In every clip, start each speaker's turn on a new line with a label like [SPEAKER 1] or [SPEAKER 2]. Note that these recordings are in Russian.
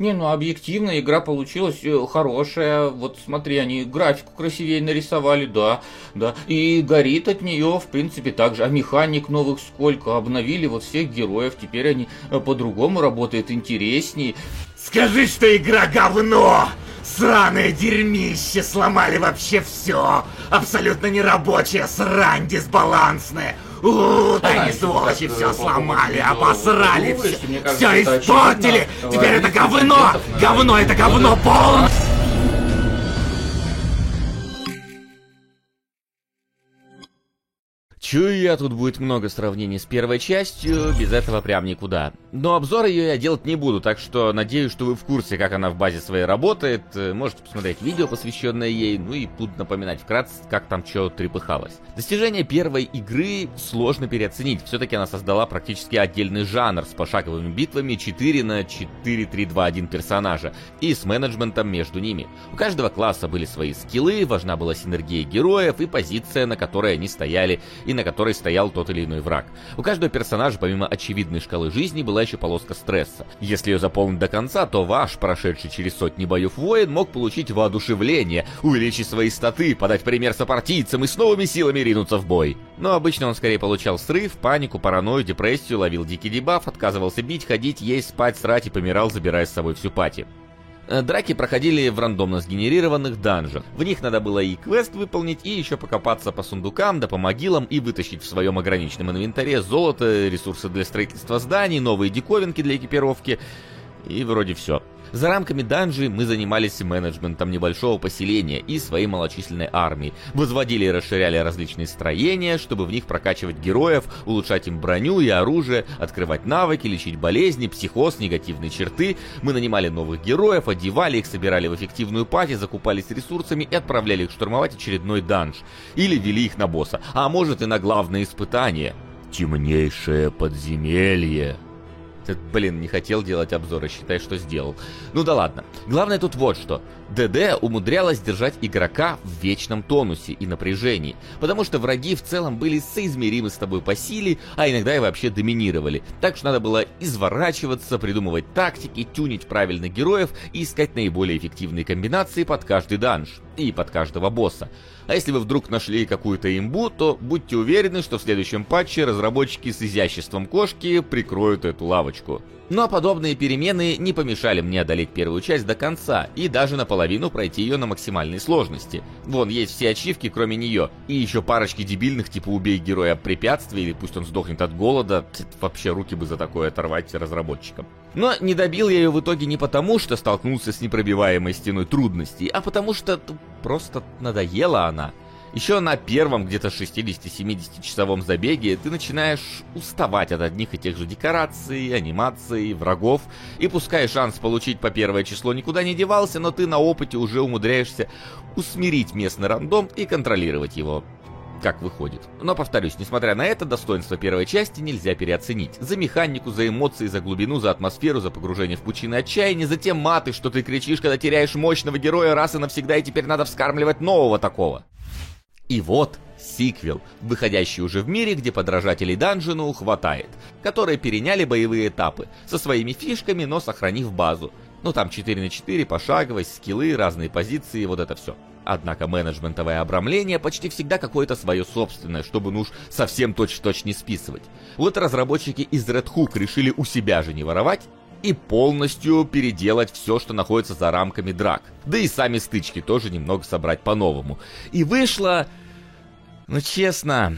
[SPEAKER 1] Не, ну объективно игра получилась э, хорошая. Вот смотри, они графику красивее нарисовали, да, да. И горит от нее, в принципе, так же. А механик новых сколько? Обновили вот всех героев. Теперь они э, по-другому работают, интереснее.
[SPEAKER 2] Скажи, что игра говно! Сраное дерьмище, сломали вообще все! Абсолютно нерабочая срань дисбалансная! Они сволочи все сломали, обосрали, все, все испортили! Теперь это говно! Говно, это говно полное!
[SPEAKER 3] Чую я, тут будет много сравнений с первой частью, без этого прям никуда. Но обзор ее я делать не буду, так что надеюсь, что вы в курсе, как она в базе своей работает. Можете посмотреть видео, посвященное ей, ну и буду напоминать вкратце, как там что трепыхалось. Достижение первой игры сложно переоценить, все-таки она создала практически отдельный жанр с пошаговыми битвами 4 на 4, 3, 2, 1 персонажа и с менеджментом между ними. У каждого класса были свои скиллы, важна была синергия героев и позиция, на которой они стояли и на которой стоял тот или иной враг. У каждого персонажа, помимо очевидной шкалы жизни, была еще полоска стресса. Если ее заполнить до конца, то ваш, прошедший через сотни боев воин, мог получить воодушевление, увеличить свои статы, подать пример сопартийцам и с новыми силами ринуться в бой. Но обычно он скорее получал срыв, панику, паранойю, депрессию, ловил дикий дебаф, отказывался бить, ходить, есть, спать, срать и помирал, забирая с собой всю пати. Э, драки проходили в рандомно сгенерированных данжах. В них надо было и квест выполнить, и еще покопаться по сундукам, да по могилам, и вытащить в своем ограниченном инвентаре золото, ресурсы для строительства зданий, новые диковинки для экипировки, и вроде все. За рамками данжи мы занимались менеджментом небольшого поселения и своей малочисленной армии. Возводили и расширяли различные строения, чтобы в них прокачивать героев, улучшать им броню и оружие, открывать навыки, лечить болезни, психоз, негативные черты. Мы нанимали новых героев, одевали их, собирали в эффективную пати, закупались ресурсами и отправляли их штурмовать очередной данж. Или вели их на босса, а может и на главное испытание. Темнейшее подземелье. Блин, не хотел делать обзоры, считай, что сделал. Ну да ладно. Главное тут вот что. ДД умудрялась держать игрока в вечном тонусе и напряжении, потому что враги в целом были соизмеримы с тобой по силе, а иногда и вообще доминировали. Так что надо было изворачиваться, придумывать тактики, тюнить правильных героев и искать наиболее эффективные комбинации под каждый данж и под каждого босса. А если вы вдруг нашли какую-то имбу, то будьте уверены, что в следующем патче разработчики с изяществом кошки прикроют эту лавочку. Но подобные перемены не помешали мне одолеть первую часть до конца и даже наполовину пройти ее на максимальной сложности. Вон есть все ачивки, кроме нее, и еще парочки дебильных типа убей героя препятствий или пусть он сдохнет от голода, вообще руки бы за такое оторвать разработчикам. Но не добил я ее в итоге не потому, что столкнулся с непробиваемой стеной трудностей, а потому что просто надоела она. Еще на первом где-то 60-70 часовом забеге ты начинаешь уставать от одних и тех же декораций, анимаций, врагов, и пускай шанс получить по первое число никуда не девался, но ты на опыте уже умудряешься усмирить местный рандом и контролировать его как выходит. Но повторюсь, несмотря на это, достоинство первой части нельзя переоценить. За механику, за эмоции, за глубину, за атмосферу, за погружение в пучины отчаяния, за те маты, что ты кричишь, когда теряешь мощного героя раз и навсегда, и теперь надо вскармливать нового такого. И вот сиквел, выходящий уже в мире, где подражателей данжину хватает, которые переняли боевые этапы, со своими фишками, но сохранив базу. Ну там 4 на 4, пошаговость, скиллы, разные позиции, вот это все. Однако менеджментовое обрамление почти всегда какое-то свое собственное, чтобы ну уж совсем точь-в-точь -точь не списывать. Вот разработчики из Red Hook решили у себя же не воровать, и полностью переделать все, что находится за рамками драк. Да и сами стычки тоже немного собрать по-новому. И вышло ну, честно,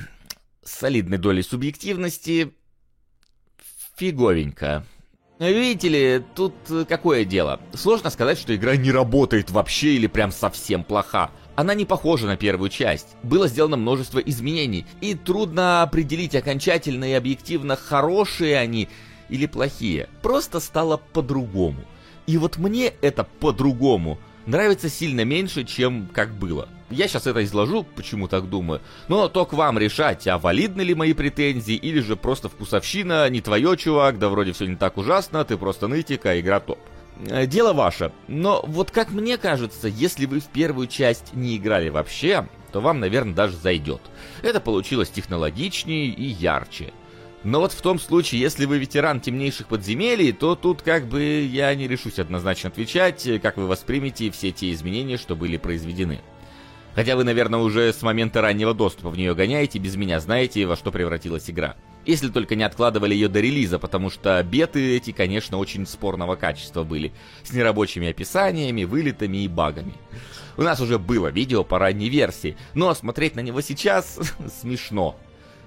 [SPEAKER 3] с солидной долей субъективности, фиговенько. Видите ли, тут какое дело? Сложно сказать, что игра не работает вообще или прям совсем плоха. Она не похожа на первую часть. Было сделано множество изменений, и трудно определить окончательно и объективно, хорошие они или плохие. Просто стало по-другому. И вот мне это по-другому нравится сильно меньше, чем как было. Я сейчас это изложу, почему так думаю, но то к вам решать, а валидны ли мои претензии, или же просто вкусовщина, не твое, чувак, да вроде все не так ужасно, ты просто нытик, а игра топ. Э, дело ваше, но вот как мне кажется, если вы в первую часть не играли вообще, то вам, наверное, даже зайдет. Это получилось технологичнее и ярче. Но вот в том случае, если вы ветеран темнейших подземелий, то тут как бы я не решусь однозначно отвечать, как вы воспримете все те изменения, что были произведены. Хотя вы, наверное, уже с момента раннего доступа в нее гоняете, без меня знаете, во что превратилась игра. Если только не откладывали ее до релиза, потому что беты эти, конечно, очень спорного качества были, с нерабочими описаниями, вылетами и багами. У нас уже было видео по ранней версии, но смотреть на него сейчас смешно.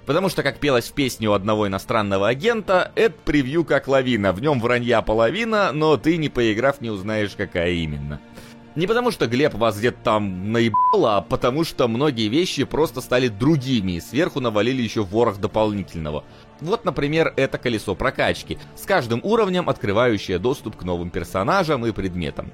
[SPEAKER 3] Потому что, как пелось в песне у одного иностранного агента, это превью как лавина, в нем вранья половина, но ты, не поиграв, не узнаешь, какая именно. Не потому что Глеб вас где-то там наебал, а потому что многие вещи просто стали другими, и сверху навалили еще ворох дополнительного. Вот, например, это колесо прокачки, с каждым уровнем открывающее доступ к новым персонажам и предметам.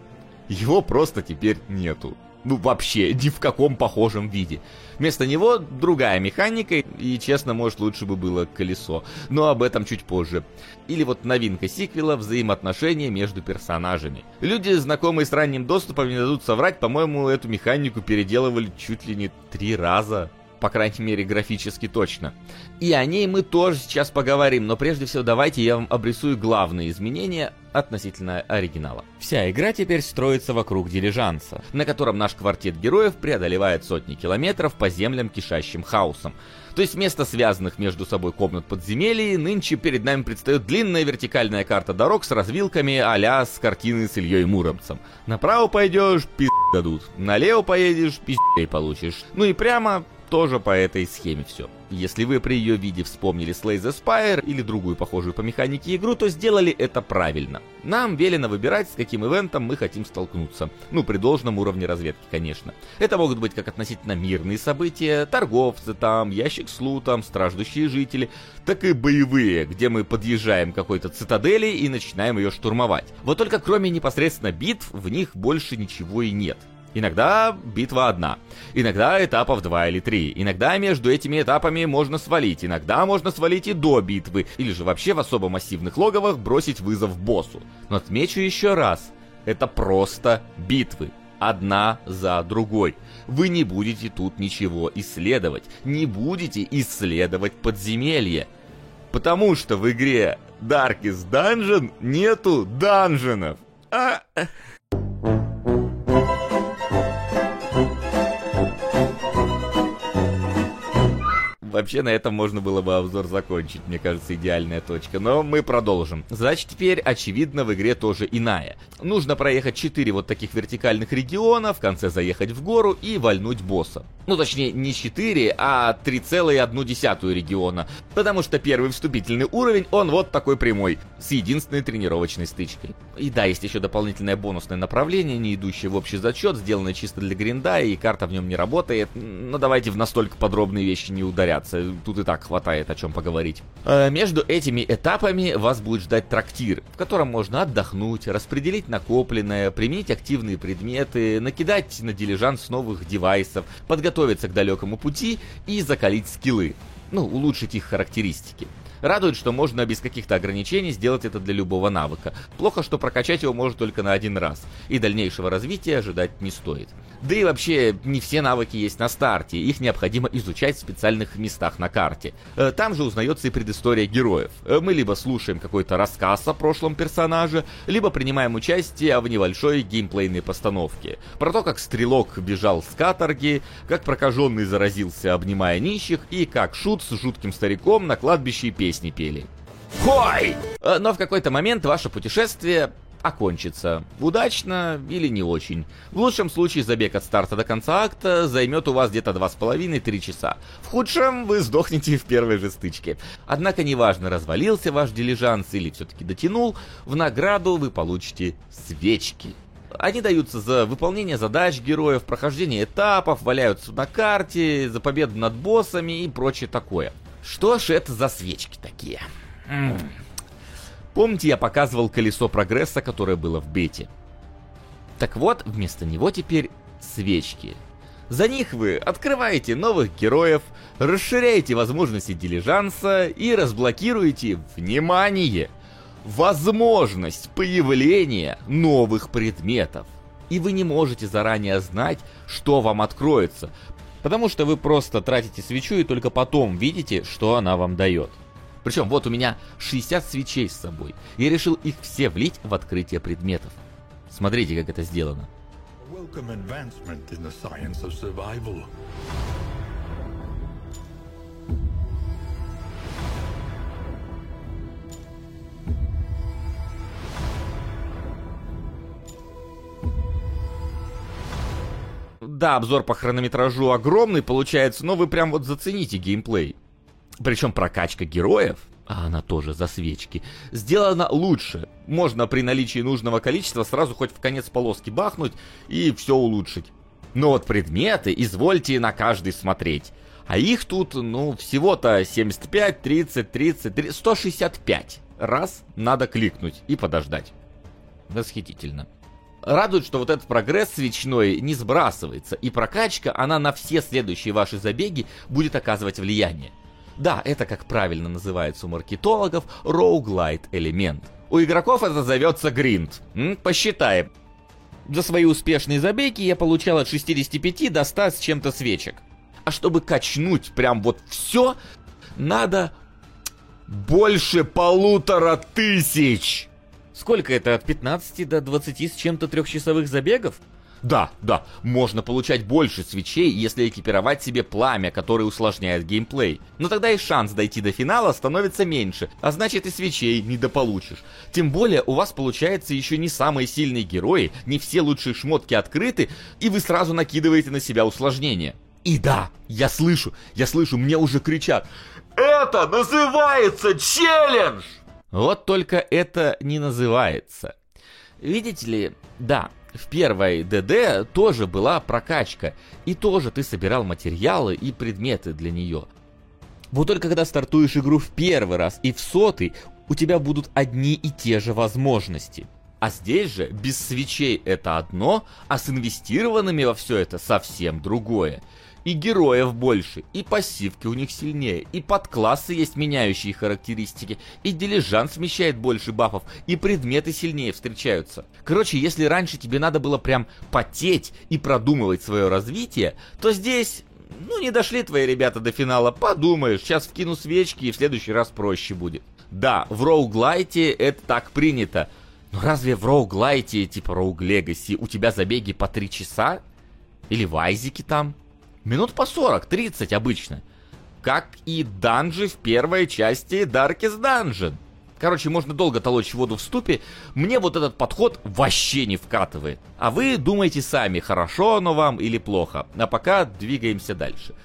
[SPEAKER 3] Его просто теперь нету ну вообще ни в каком похожем виде. Вместо него другая механика, и честно, может лучше бы было колесо, но об этом чуть позже. Или вот новинка сиквела взаимоотношения между персонажами. Люди, знакомые с ранним доступом, не дадут соврать, по-моему, эту механику переделывали чуть ли не три раза по крайней мере графически точно. И о ней мы тоже сейчас поговорим, но прежде всего давайте я вам обрисую главные изменения относительно оригинала. Вся игра теперь строится вокруг дилижанса, на котором наш квартет героев преодолевает сотни километров по землям, кишащим хаосом. То есть вместо связанных между собой комнат подземелий, нынче перед нами предстает длинная вертикальная карта дорог с развилками а с картины с Ильей Муромцем. Направо пойдешь, пиз дадут. Налево поедешь, пиздей получишь. Ну и прямо тоже по этой схеме все. Если вы при ее виде вспомнили Slay the Spire или другую похожую по механике игру, то сделали это правильно. Нам велено выбирать, с каким ивентом мы хотим столкнуться. Ну, при должном уровне разведки, конечно. Это могут быть как относительно мирные события, торговцы там, ящик с лутом, страждущие жители, так и боевые, где мы подъезжаем к какой-то цитадели и начинаем ее штурмовать. Вот только кроме непосредственно битв, в них больше ничего и нет. Иногда битва одна, иногда этапов два или три, иногда между этими этапами можно свалить, иногда можно свалить и до битвы, или же вообще в особо массивных логовах бросить вызов боссу. Но отмечу еще раз, это просто битвы, одна за другой. Вы не будете тут ничего исследовать, не будете исследовать подземелье. Потому что в игре Darkest Dungeon нету данженов. А... Вообще на этом можно было бы обзор закончить, мне кажется, идеальная точка. Но мы продолжим. Задача теперь, очевидно, в игре тоже иная. Нужно проехать 4 вот таких вертикальных региона, в конце заехать в гору и вальнуть босса. Ну, точнее, не 4, а 3,1 региона. Потому что первый вступительный уровень, он вот такой прямой, с единственной тренировочной стычкой. И да, есть еще дополнительное бонусное направление, не идущее в общий зачет, сделанное чисто для гринда, и карта в нем не работает. Но давайте в настолько подробные вещи не ударяться. Тут и так хватает о чем поговорить. Э, между этими этапами вас будет ждать трактир, в котором можно отдохнуть, распределить накопленное, применить активные предметы, накидать на дилижанс новых девайсов, подготовиться к далекому пути и закалить скиллы. Ну, улучшить их характеристики. Радует, что можно без каких-то ограничений сделать это для любого навыка. Плохо, что прокачать его можно только на один раз, и дальнейшего развития ожидать не стоит. Да и вообще, не все навыки есть на старте, их необходимо изучать в специальных местах на карте. Э, там же узнается и предыстория героев. Э, мы либо слушаем какой-то рассказ о прошлом персонаже, либо принимаем участие в небольшой геймплейной постановке. Про то, как стрелок бежал с каторги, как прокаженный заразился, обнимая нищих, и как шут с жутким стариком на кладбище песни пели. Хой! Э, но в какой-то момент ваше путешествие окончится. Удачно или не очень. В лучшем случае забег от старта до конца акта займет у вас где-то 2,5-3 часа. В худшем вы сдохнете в первой же стычке. Однако неважно, развалился ваш дилижанс или все-таки дотянул, в награду вы получите свечки. Они даются за выполнение задач героев, прохождение этапов, валяются на карте, за победу над боссами и прочее такое. Что ж это за свечки такие? М -м. Помните, я показывал колесо прогресса, которое было в бете? Так вот, вместо него теперь свечки. За них вы открываете новых героев, расширяете возможности дилижанса и разблокируете, внимание, возможность появления новых предметов. И вы не можете заранее знать, что вам откроется, потому что вы просто тратите свечу и только потом видите, что она вам дает. Причем вот у меня 60 свечей с собой. Я решил их все влить в открытие предметов. Смотрите, как это сделано. Да, обзор по хронометражу огромный получается, но вы прям вот зацените геймплей. Причем прокачка героев, а она тоже за свечки, сделана лучше. Можно при наличии нужного количества сразу хоть в конец полоски бахнуть и все улучшить. Но вот предметы извольте на каждый смотреть. А их тут, ну, всего-то 75, 30, 30, 30, 165. Раз надо кликнуть и подождать. Восхитительно. Радует, что вот этот прогресс свечной не сбрасывается, и прокачка, она на все следующие ваши забеги будет оказывать влияние. Да, это как правильно называется у маркетологов, roguelite элемент. У игроков это зовется гринд. Посчитаем. За свои успешные забеги я получал от 65 до 100 с чем-то свечек. А чтобы качнуть прям вот все, надо больше полутора тысяч. Сколько это, от 15 до 20 с чем-то трехчасовых забегов? Да, да, можно получать больше свечей, если экипировать себе пламя, которое усложняет геймплей. Но тогда и шанс дойти до финала становится меньше, а значит и свечей недополучишь. Тем более у вас получается еще не самые сильные герои, не все лучшие шмотки открыты, и вы сразу накидываете на себя усложнения. И да, я слышу, я слышу, мне уже кричат. Это называется челлендж! Вот только это не называется. Видите ли, да, в первой ДД тоже была прокачка, и тоже ты собирал материалы и предметы для нее. Вот только когда стартуешь игру в первый раз и в сотый, у тебя будут одни и те же возможности. А здесь же без свечей это одно, а с инвестированными во все это совсем другое. И героев больше, и пассивки у них сильнее, и подклассы есть меняющие характеристики, и дилижан смещает больше бафов, и предметы сильнее встречаются. Короче, если раньше тебе надо было прям потеть и продумывать свое развитие, то здесь ну, не дошли твои ребята до финала, подумаешь, сейчас вкину свечки и в следующий раз проще будет. Да, в роуглайте это так принято, но разве в роуглайте, типа роуг легаси, у тебя забеги по 3 часа? Или в айзике там? Минут по 40-30 обычно. Как и данжи в первой части Darkest Dungeon. Короче, можно долго толочь воду в ступе. Мне вот этот подход вообще не вкатывает. А вы думаете сами, хорошо оно вам или плохо. А пока двигаемся дальше.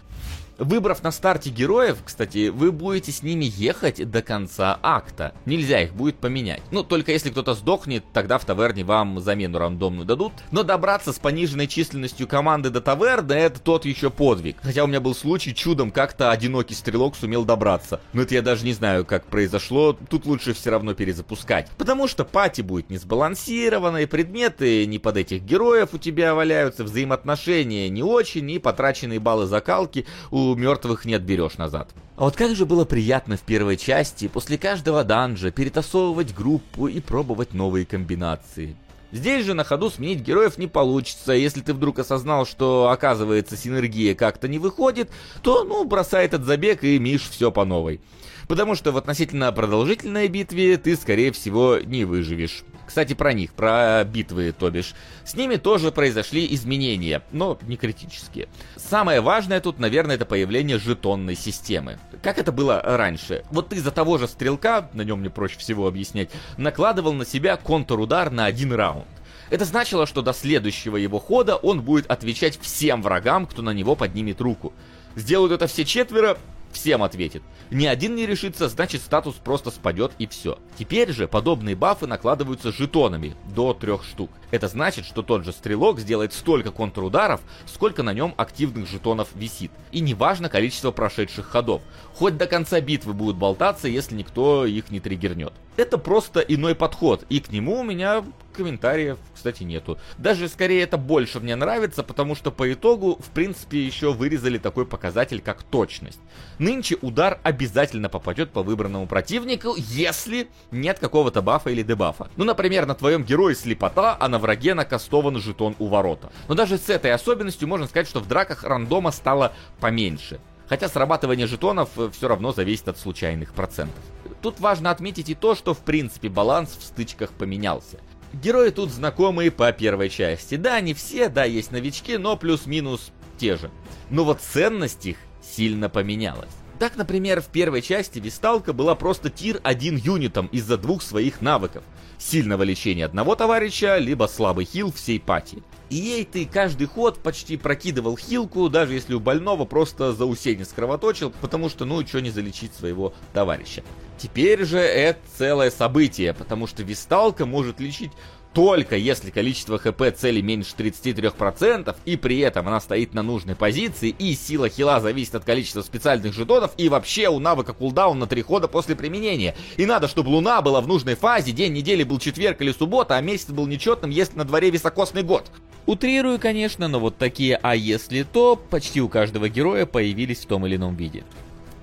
[SPEAKER 3] Выбрав на старте героев, кстати, вы будете с ними ехать до конца акта. Нельзя их будет поменять. Ну, только если кто-то сдохнет, тогда в таверне вам замену рандомную дадут. Но добраться с пониженной численностью команды до таверны, это тот еще подвиг. Хотя у меня был случай, чудом как-то одинокий стрелок сумел добраться. Но это я даже не знаю, как произошло. Тут лучше все равно перезапускать. Потому что пати будет не сбалансированной, предметы не под этих героев у тебя валяются, взаимоотношения не очень, и потраченные баллы закалки у мертвых не отберешь назад. А вот как же было приятно в первой части после каждого данжа перетасовывать группу и пробовать новые комбинации. Здесь же на ходу сменить героев не получится. Если ты вдруг осознал, что оказывается синергия как-то не выходит, то ну бросай этот забег и миш все по новой. Потому что в относительно продолжительной битве ты скорее всего не выживешь. Кстати, про них, про битвы, то бишь. С ними тоже произошли изменения, но не критические. Самое важное тут, наверное, это появление жетонной системы. Как это было раньше? Вот ты за того же стрелка, на нем мне проще всего объяснять, накладывал на себя контур-удар на один раунд. Это значило, что до следующего его хода он будет отвечать всем врагам, кто на него поднимет руку. Сделают это все четверо, всем ответит. Ни один не решится, значит статус просто спадет и все. Теперь же подобные бафы накладываются жетонами, до трех штук. Это значит, что тот же стрелок сделает столько контрударов, сколько на нем активных жетонов висит. И неважно количество прошедших ходов. Хоть до конца битвы будут болтаться, если никто их не триггернет. Это просто иной подход, и к нему у меня комментариев, кстати, нету. Даже скорее это больше мне нравится, потому что по итогу, в принципе, еще вырезали такой показатель, как точность. Нынче удар обязательно попадет по выбранному противнику, если нет какого-то бафа или дебафа. Ну, например, на твоем герое слепота, а на враге накастован жетон у ворота. Но даже с этой особенностью можно сказать, что в драках рандома стало поменьше. Хотя срабатывание жетонов э, все равно зависит от случайных процентов. Тут важно отметить и то, что в принципе баланс в стычках поменялся. Герои тут знакомые по первой части. Да, не все, да, есть новички, но плюс-минус те же. Но вот ценность их сильно поменялась. Так, например, в первой части Висталка была просто тир 1 юнитом из-за двух своих навыков. Сильного лечения одного товарища, либо слабый хил всей пати. И ей ты каждый ход почти прокидывал хилку, даже если у больного просто заусенец кровоточил, потому что ну что не залечить своего товарища. Теперь же это целое событие, потому что Висталка может лечить только если количество хп цели меньше 33%, и при этом она стоит на нужной позиции, и сила хила зависит от количества специальных жетонов, и вообще у навыка кулдаун на 3 хода после применения. И надо, чтобы луна была в нужной фазе, день недели был четверг или суббота, а месяц был нечетным, если на дворе високосный год. Утрирую, конечно, но вот такие «а если то» почти у каждого героя появились в том или ином виде.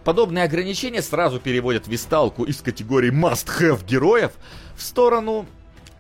[SPEAKER 3] Подобные ограничения сразу переводят висталку из категории must-have героев в сторону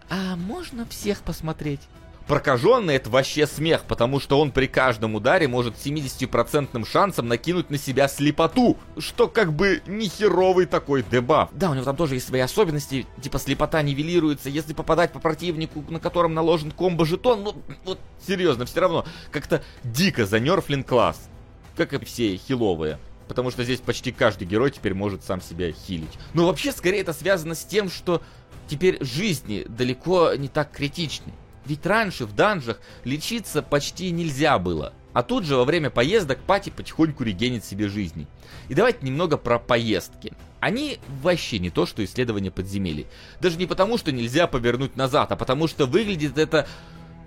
[SPEAKER 3] а можно всех посмотреть? Прокаженный это вообще смех, потому что он при каждом ударе может 70% шансом накинуть на себя слепоту, что как бы не херовый такой дебаф. Да, у него там тоже есть свои особенности, типа слепота нивелируется, если попадать по противнику, на котором наложен комбо-жетон, ну вот серьезно, все равно как-то дико занерфлен класс, как и все хиловые. Потому что здесь почти каждый герой теперь может сам себя хилить. Но вообще, скорее, это связано с тем, что теперь жизни далеко не так критичны. Ведь раньше в данжах лечиться почти нельзя было. А тут же во время поездок Пати потихоньку регенит себе жизни. И давайте немного про поездки. Они вообще не то, что исследование подземелий. Даже не потому, что нельзя повернуть назад, а потому что выглядит это,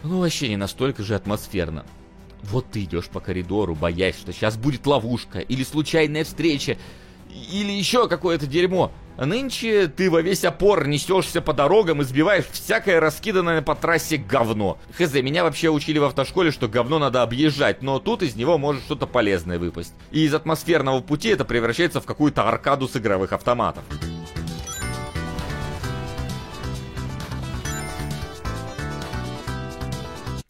[SPEAKER 3] ну, вообще не настолько же атмосферно. Вот ты идешь по коридору, боясь, что сейчас будет ловушка, или случайная встреча, или еще какое-то дерьмо. Нынче ты во весь опор несешься по дорогам и сбиваешь всякое раскиданное по трассе говно. Хз, меня вообще учили в автошколе, что говно надо объезжать, но тут из него может что-то полезное выпасть. И из атмосферного пути это превращается в какую-то аркаду с игровых автоматов.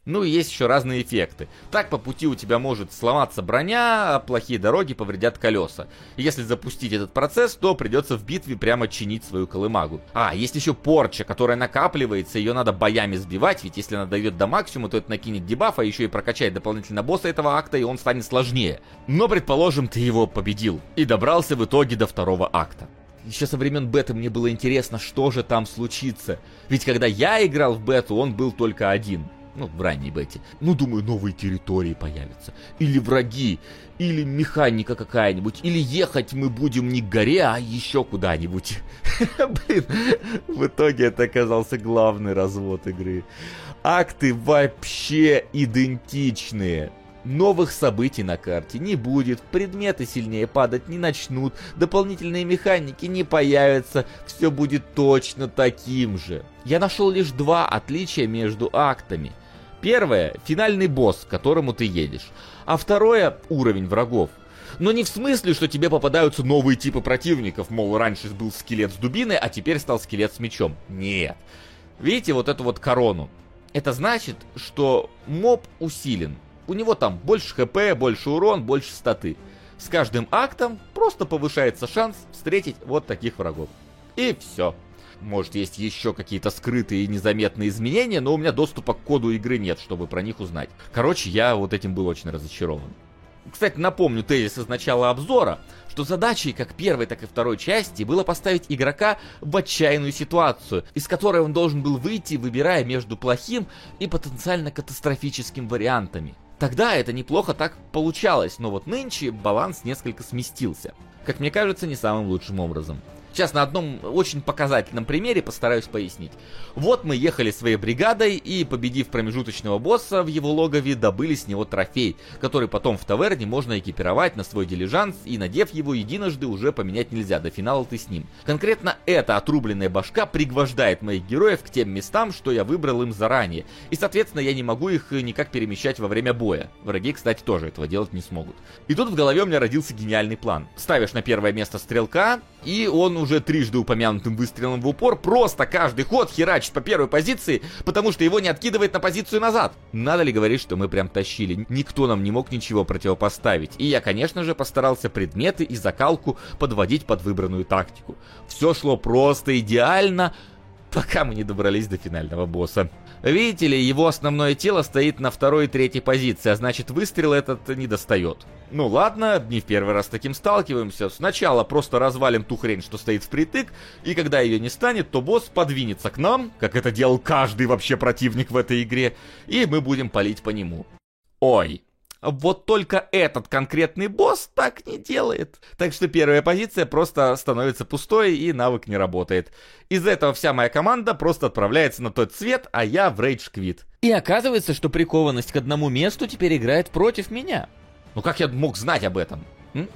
[SPEAKER 3] Ну и есть еще разные эффекты. Так по пути у тебя может сломаться броня, а плохие дороги повредят колеса. Если запустить этот процесс, то придется в битве прямо чинить свою колымагу. А, есть еще порча, которая накапливается, ее надо боями сбивать, ведь если она дойдет до максимума, то это накинет дебаф, а еще и прокачает дополнительно босса этого акта, и он станет сложнее. Но предположим, ты его победил и добрался в итоге до второго акта. Еще со времен беты мне было интересно, что же там случится. Ведь когда я играл в бету, он был только один. Ну, в ранней бете. Ну, думаю, новые территории появятся. Или враги, или механика какая-нибудь, или ехать мы будем не к горе, а еще куда-нибудь. Блин, в итоге это оказался главный развод игры. Акты вообще идентичные. Новых событий на карте не будет, предметы сильнее падать не начнут, дополнительные механики не появятся, все будет точно таким же. Я нашел лишь два отличия между актами – Первое — финальный босс, к которому ты едешь. А второе — уровень врагов. Но не в смысле, что тебе попадаются новые типы противников, мол, раньше был скелет с дубиной, а теперь стал скелет с мечом. Нет. Видите вот эту вот корону? Это значит, что моб усилен. У него там больше хп, больше урон, больше статы. С каждым актом просто повышается шанс встретить вот таких врагов. И все. Может, есть еще какие-то скрытые и незаметные изменения, но у меня доступа к коду игры нет, чтобы про них узнать. Короче, я вот этим был очень разочарован. Кстати, напомню тезис из начала обзора, что задачей как первой, так и второй части было поставить игрока в отчаянную ситуацию, из которой он должен был выйти, выбирая между плохим и потенциально катастрофическим вариантами. Тогда это неплохо так получалось, но вот нынче баланс несколько сместился. Как мне кажется, не самым лучшим образом. Сейчас на одном очень показательном примере постараюсь пояснить. Вот мы ехали своей бригадой и, победив промежуточного босса в его логове, добыли с него трофей, который потом в таверне можно экипировать на свой дилижанс и, надев его единожды, уже поменять нельзя, до финала ты с ним. Конкретно эта отрубленная башка пригвождает моих героев к тем местам, что я выбрал им заранее, и, соответственно, я не могу их никак перемещать во время боя. Враги, кстати, тоже этого делать не смогут. И тут в голове у меня родился гениальный план. Ставишь на первое место стрелка, и он уже трижды упомянутым выстрелом в упор просто каждый ход херачит по первой позиции, потому что его не откидывает на позицию назад. Надо ли говорить, что мы прям тащили? Никто нам не мог ничего противопоставить. И я, конечно же, постарался предметы и закалку подводить под выбранную тактику. Все шло просто идеально, пока мы не добрались до финального босса. Видите ли, его основное тело стоит на второй и третьей позиции, а значит выстрел этот не достает. Ну ладно, не в первый раз с таким сталкиваемся. Сначала просто развалим ту хрень, что стоит впритык, и когда ее не станет, то босс подвинется к нам, как это делал каждый вообще противник в этой игре, и мы будем палить по нему. Ой, вот только этот конкретный босс так не делает. Так что первая позиция просто становится пустой и навык не работает. Из-за этого вся моя команда просто отправляется на тот цвет, а я в рейдж квит. И оказывается, что прикованность к одному месту теперь играет против меня. Ну как я мог знать об этом? М?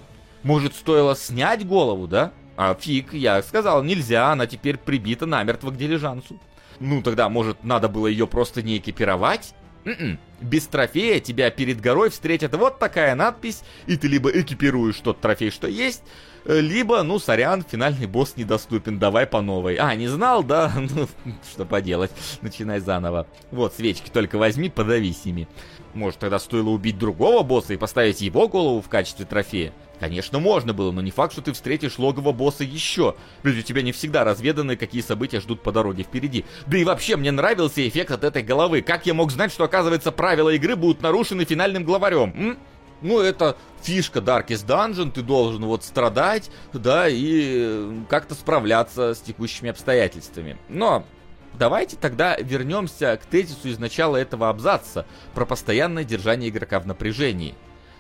[SPEAKER 3] Может, стоило снять голову, да? А фиг, я сказал, нельзя, она теперь прибита намертво к дилижансу. Ну тогда, может, надо было ее просто не экипировать? М-м. Без трофея тебя перед горой встретит вот такая надпись, и ты либо экипируешь тот трофей, что есть, э, либо, ну, сорян, финальный босс недоступен, давай по новой. А, не знал, да? Ну, что поделать, начинай заново. Вот, свечки только возьми, подавись ими. Может, тогда стоило убить другого босса и поставить его голову в качестве трофея? Конечно, можно было, но не факт, что ты встретишь логово босса еще. Ведь у тебя не всегда разведаны, какие события ждут по дороге впереди. Да и вообще, мне нравился эффект от этой головы. Как я мог знать, что, оказывается, правила игры будут нарушены финальным главарем? М? Ну, это фишка Darkest Dungeon, ты должен вот страдать, да, и как-то справляться с текущими обстоятельствами. Но Давайте тогда вернемся к тезису из начала этого абзаца про постоянное держание игрока в напряжении.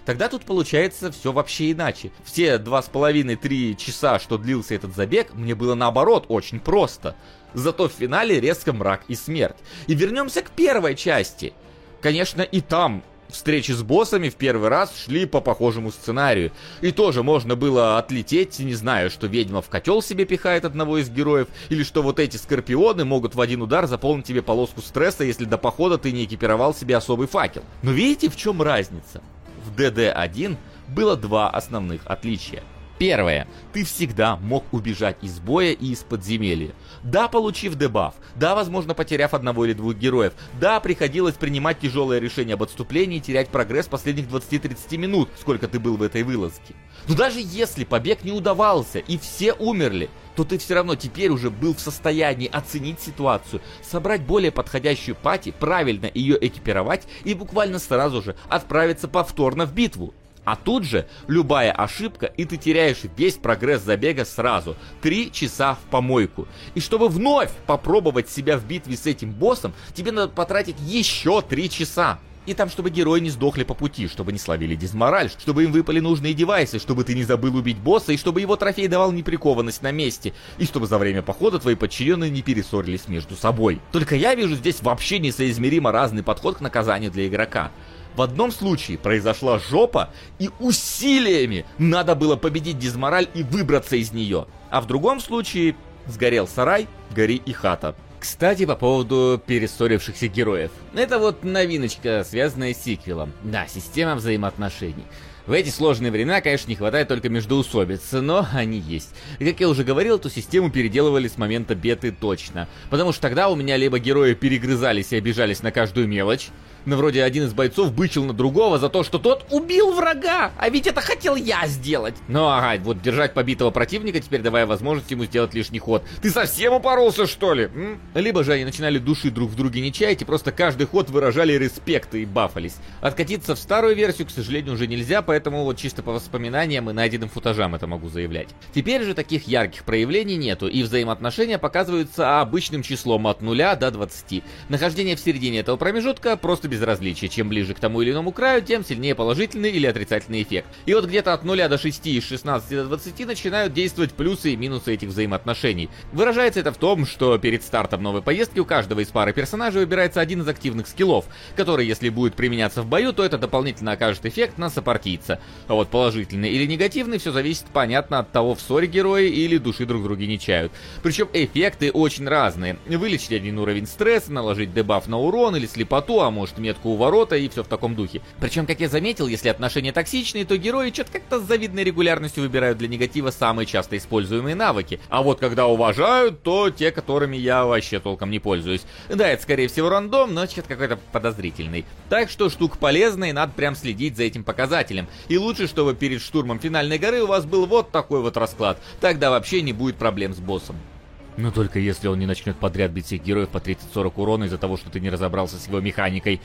[SPEAKER 3] Тогда тут получается все вообще иначе. Все два с половиной-три часа, что длился этот забег, мне было наоборот очень просто. Зато в финале резко мрак и смерть. И вернемся к первой части. Конечно, и там встречи с боссами в первый раз шли по похожему сценарию. И тоже можно было отлететь, не знаю, что ведьма в котел себе пихает одного из героев, или что вот эти скорпионы могут в один удар заполнить тебе полоску стресса, если до похода ты не экипировал себе особый факел. Но видите, в чем разница? В DD1 было два основных отличия. Первое. Ты всегда мог убежать из боя и из подземелья. Да, получив дебаф. Да, возможно, потеряв одного или двух героев. Да, приходилось принимать тяжелое решение об отступлении и терять прогресс последних 20-30 минут, сколько ты был в этой вылазке. Но даже если побег не удавался и все умерли, то ты все равно теперь уже был в состоянии оценить ситуацию, собрать более подходящую пати, правильно ее экипировать и буквально сразу же отправиться повторно в битву. А тут же любая ошибка, и ты теряешь весь прогресс забега сразу. Три часа в помойку. И чтобы вновь попробовать себя в битве с этим боссом, тебе надо потратить еще три часа. И там, чтобы герои не сдохли по пути, чтобы не словили дизмораль, чтобы им выпали нужные девайсы, чтобы ты не забыл убить босса, и чтобы его трофей давал неприкованность на месте, и чтобы за время похода твои подчиненные не перессорились между собой. Только я вижу здесь вообще несоизмеримо разный подход к наказанию для игрока. В одном случае произошла жопа, и усилиями надо было победить дизмораль и выбраться из нее. А в другом случае сгорел сарай, гори и хата. Кстати, по поводу перессорившихся героев. Это вот новиночка, связанная с сиквелом. Да, система взаимоотношений. В эти сложные времена, конечно, не хватает только междоусобиц, но они есть. И как я уже говорил, эту систему переделывали с момента беты точно. Потому что тогда у меня либо герои перегрызались и обижались на каждую мелочь, ну, вроде один из бойцов бычил на другого за то, что тот убил врага, а ведь это хотел я сделать. Ну, ага, вот держать побитого противника, теперь давая возможность ему сделать лишний ход. Ты совсем упоролся, что ли? М? Либо же они начинали души друг в друге не чаять и просто каждый ход выражали респект и бафались. Откатиться в старую версию, к сожалению, уже нельзя, поэтому вот чисто по воспоминаниям и найденным футажам это могу заявлять. Теперь же таких ярких проявлений нету, и взаимоотношения показываются обычным числом от 0 до 20. Нахождение в середине этого промежутка просто безразличия. Чем ближе к тому или иному краю, тем сильнее положительный или отрицательный эффект. И вот где-то от 0 до 6 и 16 до 20 начинают действовать плюсы и минусы этих взаимоотношений. Выражается это в том, что перед стартом новой поездки у каждого из пары персонажей выбирается один из активных скиллов, который, если будет применяться в бою, то это дополнительно окажет эффект на сопартийца. А вот положительный или негативный, все зависит, понятно, от того, в ссоре герои или души друг друга не чают. Причем эффекты очень разные. Вылечить один уровень стресса, наложить дебаф на урон или слепоту, а может метку у ворота и все в таком духе. Причем, как я заметил, если отношения токсичные, то герои что-то как-то с завидной регулярностью выбирают для негатива самые часто используемые навыки. А вот когда уважают, то те, которыми я вообще толком не пользуюсь. Да, это скорее всего рандом, но что-то какой-то подозрительный. Так что штука полезная, и надо прям следить за этим показателем. И лучше, чтобы перед штурмом финальной горы у вас был вот такой вот расклад. Тогда вообще не будет проблем с боссом. Но только если он не начнет подряд бить всех героев по 30-40 урона из-за того, что ты не разобрался с его механикой.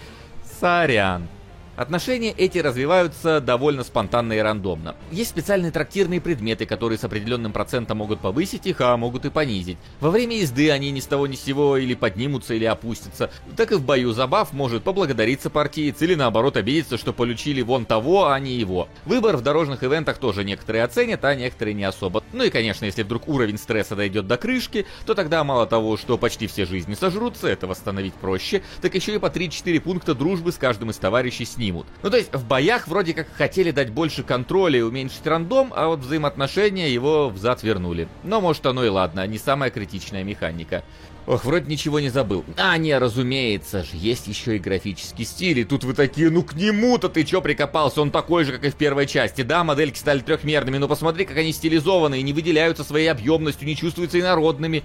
[SPEAKER 3] Сорян. Отношения эти развиваются довольно спонтанно и рандомно. Есть специальные трактирные предметы, которые с определенным процентом могут повысить их, а могут и понизить. Во время езды они ни с того ни с сего или поднимутся, или опустятся. Так и в бою забав может поблагодариться партиец или наоборот обидеться, что получили вон того, а не его. Выбор в дорожных ивентах тоже некоторые оценят, а некоторые не особо. Ну и конечно, если вдруг уровень стресса дойдет до крышки, то тогда мало того, что почти все жизни сожрутся, это восстановить проще, так еще и по 3-4 пункта дружбы с каждым из товарищей с снимут. Ну то есть в боях вроде как хотели дать больше контроля и уменьшить рандом, а вот взаимоотношения его взад вернули. Но может оно и ладно, не самая критичная механика. Ох, вроде ничего не забыл. А, не, разумеется же, есть еще и графический стиль, и тут вы такие, ну к нему-то ты чё прикопался, он такой же, как и в первой части. Да, модельки стали трехмерными, но посмотри, как они стилизованы и не выделяются своей объемностью, не чувствуются инородными.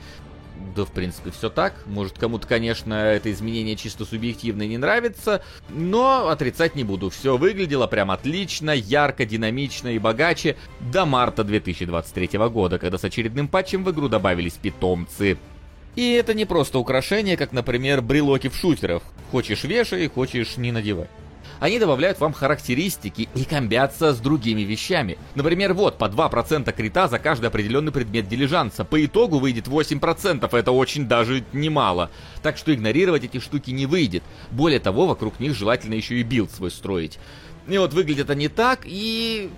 [SPEAKER 3] Да, в принципе, все так. Может, кому-то, конечно, это изменение чисто субъективно не нравится, но отрицать не буду. Все выглядело прям отлично, ярко, динамично и богаче до марта 2023 года, когда с очередным патчем в игру добавились питомцы. И это не просто украшение, как, например, брелоки в шутерах. Хочешь вешай, хочешь не надевай. Они добавляют вам характеристики и комбятся с другими вещами. Например, вот, по 2% крита за каждый определенный предмет дилижанса. По итогу выйдет 8%, это очень даже немало. Так что игнорировать эти штуки не выйдет. Более того, вокруг них желательно еще и build свой строить. И вот выглядят они так, и...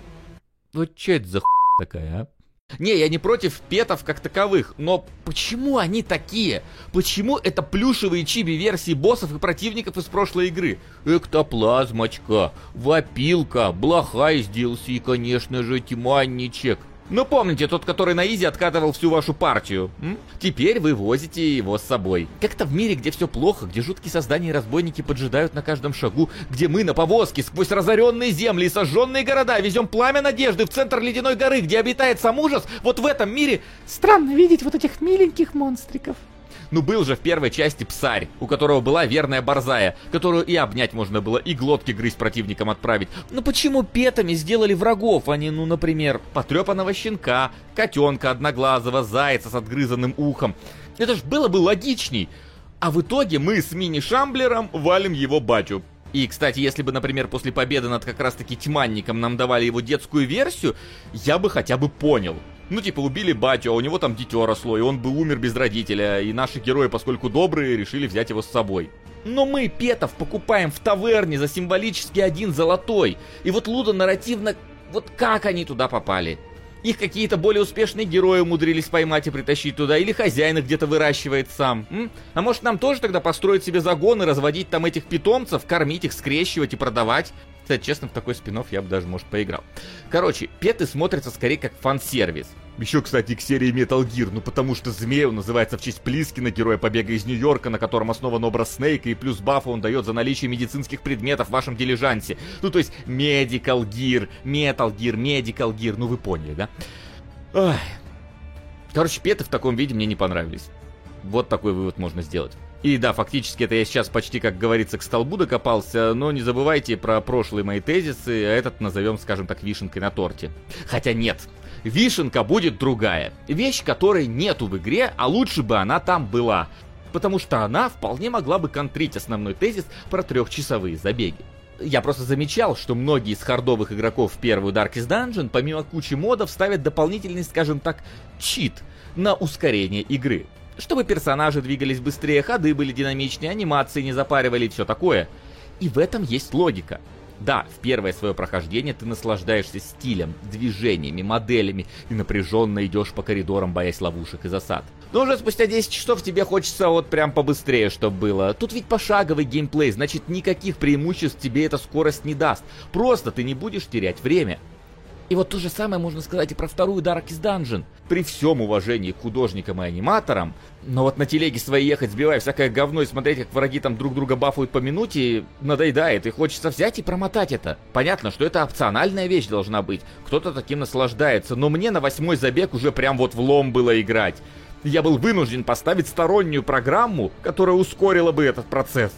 [SPEAKER 3] Вот что это за хуйня такая, а? Не, я не против pet ов как таковых, но почему они такие? Почему это плюшевые чиби-версии боссов и противников из прошлой игры? Эктоплазмочка, вопилка, блоха из DLC, конечно же, тьманничек. Ну помните, тот, который на easy откатывал всю вашу партию. М? Теперь вы возите его с собой. Как-то в мире, где все плохо, где жуткие создания и разбойники поджидают на каждом шагу, где мы на повозке сквозь разоренные земли и сожженные города везем пламя надежды в центр ледяной горы, где обитает сам ужас, вот в этом мире странно видеть вот этих миленьких монстриков. Ну был же в первой части псарь, у которого была верная борзая, которую и обнять можно было, и глотки грызть противникам отправить. Ну почему петами сделали врагов, а не, ну, например, потрепанного щенка, котенка одноглазого, зайца с отгрызанным ухом? Это ж было бы логичней. А в итоге мы с мини-шамблером валим его батю. И, кстати, если бы, например, после победы над как раз-таки тьманником нам давали его детскую версию, я бы хотя бы понял. Ну, типа, убили батю, а у него там дитё росло, и он бы умер без родителя, и наши герои, поскольку добрые, решили взять его с собой. Но мы петов покупаем в таверне за символически один золотой. И вот Луда нарративно... Вот как они туда попали? Их какие-то более успешные герои умудрились поймать и притащить туда, или хозяин их где-то выращивает сам. М? А может нам тоже тогда построить себе загоны, разводить там этих питомцев, кормить их, скрещивать и продавать? Кстати, честно, в такой спин я бы даже, может, поиграл. Короче, петы смотрятся скорее как фан-сервис. Еще, кстати, к серии Metal Gear, ну потому что Змею называется в честь Плискина, героя побега из Нью-Йорка, на котором основан образ Снейка, и плюс бафа он дает за наличие медицинских предметов в вашем дилижансе. Ну то есть Medical Gear, Metal Gear, Medical Gear, ну вы поняли, да? Ой. Короче, петы в таком виде мне не понравились. Вот такой вывод можно сделать. И да, фактически это я сейчас почти, как говорится, к столбу докопался, но не забывайте про прошлые мои тезисы, а этот назовем, скажем так, вишенкой на торте. Хотя нет, вишенка будет другая. Вещь, которой нету в игре, а лучше бы она там была. Потому что она вполне могла бы контрить основной тезис про трехчасовые забеги. Я просто замечал, что многие из хардовых игроков в первую Darkest Dungeon, помимо кучи модов, ставят дополнительный, скажем так, чит на ускорение игры чтобы персонажи двигались быстрее, ходы были динамичнее, анимации не запаривали и все такое. И в этом есть логика. Да, в первое свое прохождение ты наслаждаешься стилем, движениями, моделями и напряженно идешь по коридорам, боясь ловушек и засад. Но уже спустя 10 часов тебе хочется вот прям побыстрее, чтобы было. Тут ведь пошаговый геймплей, значит никаких преимуществ тебе эта скорость не даст. Просто ты не будешь терять время. И вот то же самое можно сказать и про вторую Darkest Dungeon. При всем уважении к художникам и аниматорам, но вот на телеге своей ехать, сбивая всякое говно и смотреть, как враги там друг друга бафуют по минуте, надоедает, и хочется взять и промотать это. Понятно, что это опциональная вещь должна быть, кто-то таким наслаждается, но мне на восьмой забег уже прям вот влом было играть. Я был вынужден поставить стороннюю программу, которая ускорила бы этот процесс.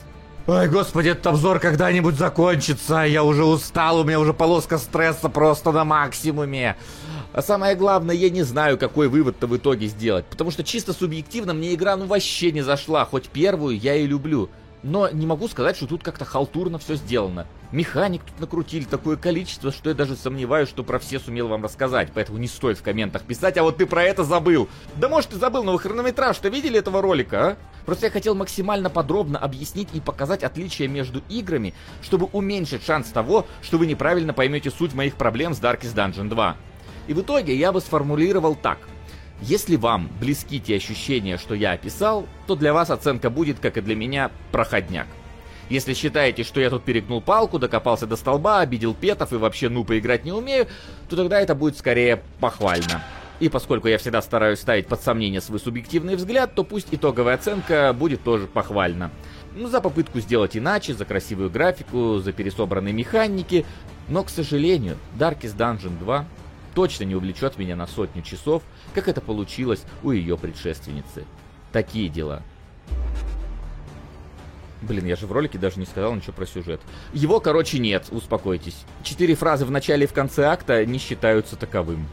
[SPEAKER 2] Ой, господи, этот обзор когда-нибудь закончится. Я уже устал, у меня уже полоска стресса просто на максимуме.
[SPEAKER 3] А самое главное, я не знаю, какой вывод-то в итоге сделать. Потому что чисто субъективно мне игра ну вообще не зашла. Хоть первую я и люблю. Но не могу сказать, что тут как-то халтурно все сделано. Механик тут накрутили такое количество, что я даже сомневаюсь, что про все сумел вам рассказать. Поэтому не стоит в комментах писать, а вот ты про это забыл. Да может ты забыл, но вы хронометраж-то видели этого ролика, а? Просто я хотел максимально подробно объяснить и показать отличия между играми, чтобы уменьшить шанс того, что вы неправильно поймете суть моих проблем с Darkest Dungeon 2. И в итоге я бы сформулировал так – если вам близки те ощущения, что я описал, то для вас оценка будет, как и для меня, проходняк. Если считаете, что я тут перегнул палку, докопался до столба, обидел петов и вообще ну поиграть не умею, то тогда это будет скорее похвально. И поскольку я всегда стараюсь ставить под сомнение свой субъективный взгляд, то пусть итоговая оценка будет тоже похвальна. Ну, за попытку сделать иначе, за красивую графику, за пересобранные механики. Но, к сожалению, Darkest Dungeon 2 точно не увлечет меня на сотню часов, как это получилось у ее предшественницы. Такие дела. Блин, я же в ролике даже не сказал ничего про сюжет. Его, короче, нет, успокойтесь. Четыре фразы в начале и в конце акта не считаются таковым.